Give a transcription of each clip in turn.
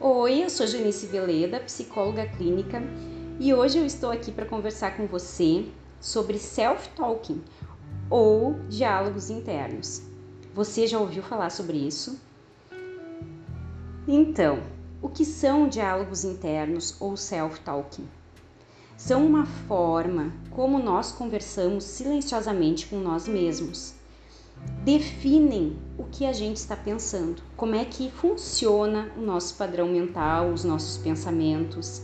Oi, eu sou Janice Veleda, psicóloga clínica, e hoje eu estou aqui para conversar com você sobre self-talking ou diálogos internos. Você já ouviu falar sobre isso? Então, o que são diálogos internos ou self-talking? São uma forma como nós conversamos silenciosamente com nós mesmos definem o que a gente está pensando, como é que funciona o nosso padrão mental, os nossos pensamentos.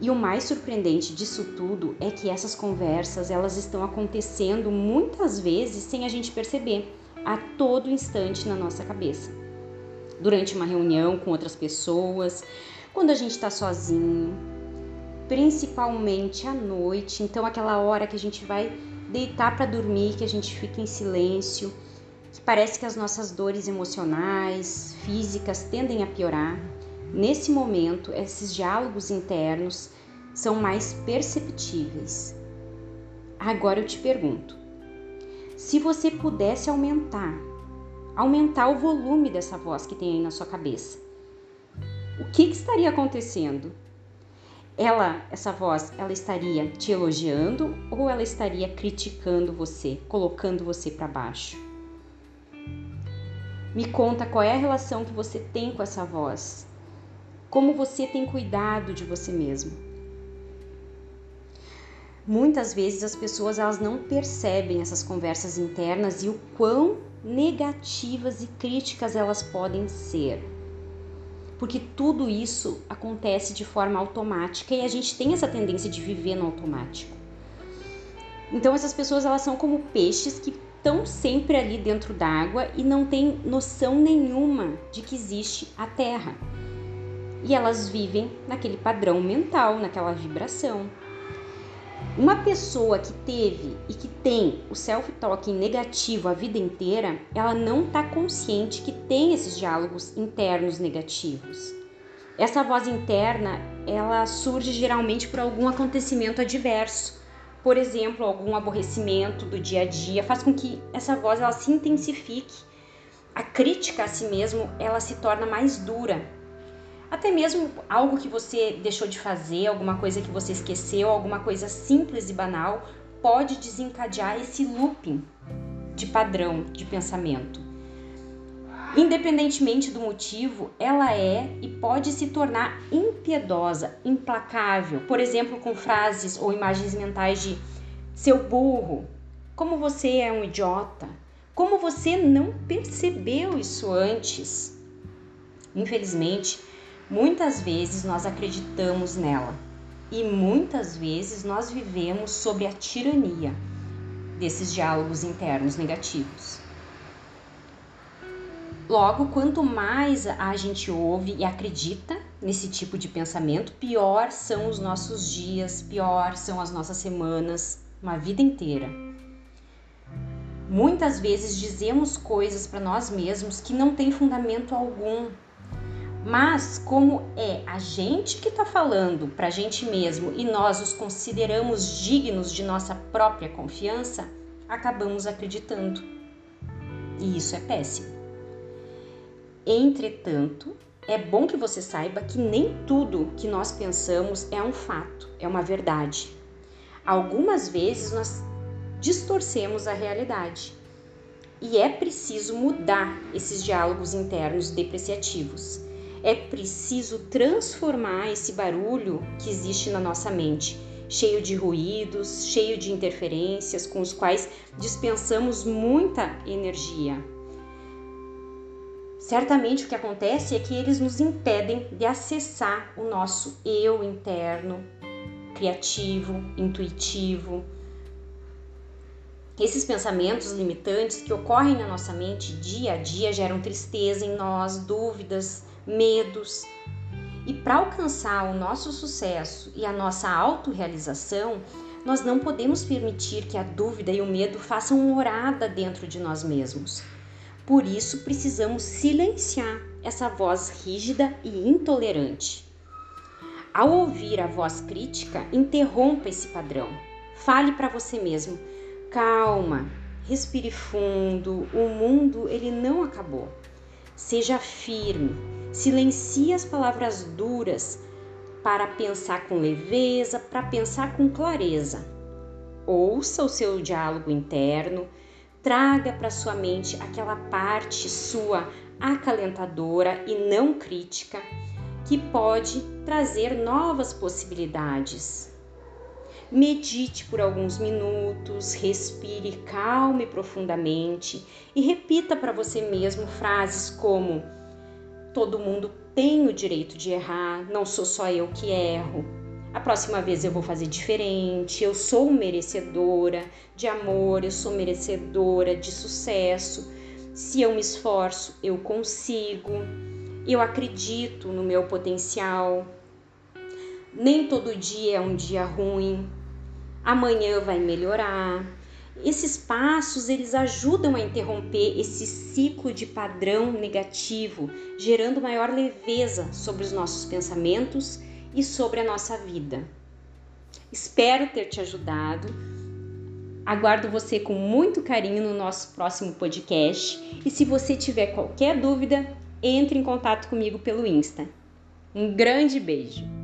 E o mais surpreendente disso tudo é que essas conversas elas estão acontecendo muitas vezes sem a gente perceber, a todo instante na nossa cabeça. Durante uma reunião com outras pessoas, quando a gente está sozinho, principalmente à noite, então aquela hora que a gente vai deitar para dormir, que a gente fica em silêncio, que parece que as nossas dores emocionais, físicas tendem a piorar. Nesse momento, esses diálogos internos são mais perceptíveis. Agora eu te pergunto: se você pudesse aumentar, aumentar o volume dessa voz que tem aí na sua cabeça, o que, que estaria acontecendo? Ela, essa voz, ela estaria te elogiando ou ela estaria criticando você, colocando você para baixo? Me conta qual é a relação que você tem com essa voz. Como você tem cuidado de você mesmo? Muitas vezes as pessoas elas não percebem essas conversas internas e o quão negativas e críticas elas podem ser porque tudo isso acontece de forma automática e a gente tem essa tendência de viver no automático. Então essas pessoas elas são como peixes que estão sempre ali dentro d'água e não têm noção nenhuma de que existe a Terra. E elas vivem naquele padrão mental, naquela vibração. Uma pessoa que teve e que tem o self-talking negativo a vida inteira, ela não está consciente que tem esses diálogos internos negativos. Essa voz interna, ela surge geralmente por algum acontecimento adverso. Por exemplo, algum aborrecimento do dia a dia faz com que essa voz ela se intensifique. A crítica a si mesmo, ela se torna mais dura até mesmo algo que você deixou de fazer, alguma coisa que você esqueceu, alguma coisa simples e banal, pode desencadear esse looping de padrão de pensamento. Independentemente do motivo, ela é e pode se tornar impiedosa, implacável, por exemplo, com frases ou imagens mentais de seu burro, como você é um idiota, como você não percebeu isso antes. Infelizmente, Muitas vezes nós acreditamos nela e muitas vezes nós vivemos sob a tirania desses diálogos internos negativos. Logo, quanto mais a gente ouve e acredita nesse tipo de pensamento, pior são os nossos dias, pior são as nossas semanas, uma vida inteira. Muitas vezes dizemos coisas para nós mesmos que não têm fundamento algum mas como é a gente que está falando para a gente mesmo e nós os consideramos dignos de nossa própria confiança, acabamos acreditando. E isso é péssimo. Entretanto, é bom que você saiba que nem tudo que nós pensamos é um fato, é uma verdade. Algumas vezes nós distorcemos a realidade. E é preciso mudar esses diálogos internos depreciativos é preciso transformar esse barulho que existe na nossa mente, cheio de ruídos, cheio de interferências, com os quais dispensamos muita energia. Certamente o que acontece é que eles nos impedem de acessar o nosso eu interno, criativo, intuitivo. Esses pensamentos limitantes que ocorrem na nossa mente dia a dia geram tristeza em nós, dúvidas, medos. E para alcançar o nosso sucesso e a nossa autorrealização, nós não podemos permitir que a dúvida e o medo façam morada dentro de nós mesmos. Por isso, precisamos silenciar essa voz rígida e intolerante. Ao ouvir a voz crítica, interrompa esse padrão. Fale para você mesmo: calma, respire fundo, o mundo ele não acabou. Seja firme, Silencie as palavras duras para pensar com leveza, para pensar com clareza. Ouça o seu diálogo interno, traga para sua mente aquela parte sua acalentadora e não crítica que pode trazer novas possibilidades. Medite por alguns minutos, respire calme e profundamente e repita para você mesmo frases como: Todo mundo tem o direito de errar, não sou só eu que erro. A próxima vez eu vou fazer diferente. Eu sou merecedora de amor, eu sou merecedora de sucesso. Se eu me esforço, eu consigo. Eu acredito no meu potencial. Nem todo dia é um dia ruim amanhã vai melhorar. Esses passos eles ajudam a interromper esse ciclo de padrão negativo, gerando maior leveza sobre os nossos pensamentos e sobre a nossa vida. Espero ter te ajudado. Aguardo você com muito carinho no nosso próximo podcast e se você tiver qualquer dúvida, entre em contato comigo pelo Insta. Um grande beijo!